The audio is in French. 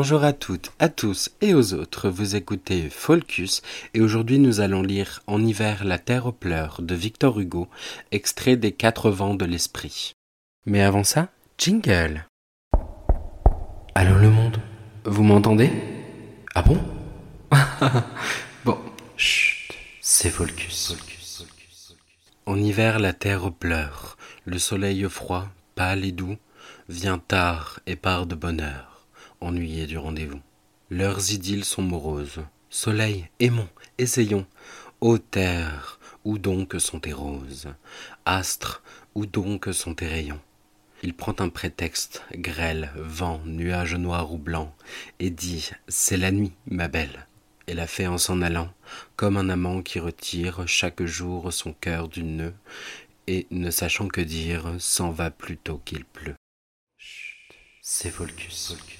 Bonjour à toutes, à tous et aux autres, vous écoutez Folcus et aujourd'hui nous allons lire En hiver la terre pleure de Victor Hugo, extrait des quatre vents de l'esprit. Mais avant ça, jingle. Allô le monde, vous m'entendez? Ah bon? Bon, chut, c'est Folcus. En hiver la terre pleure, le soleil froid, pâle et doux, vient tard et part de bonne heure, ennuyé du rendez-vous. Leurs idylles sont moroses. Soleil, aimons, essayons. Ô terre, où donc sont tes roses? Astres, où donc sont tes rayons? Il prend un prétexte, grêle, vent, nuage noir ou blanc, et dit C'est la nuit, ma belle. Et la fait en s'en allant, comme un amant qui retire chaque jour son cœur du nœud, et, ne sachant que dire, s'en va plutôt qu'il pleut. C'est Volcus.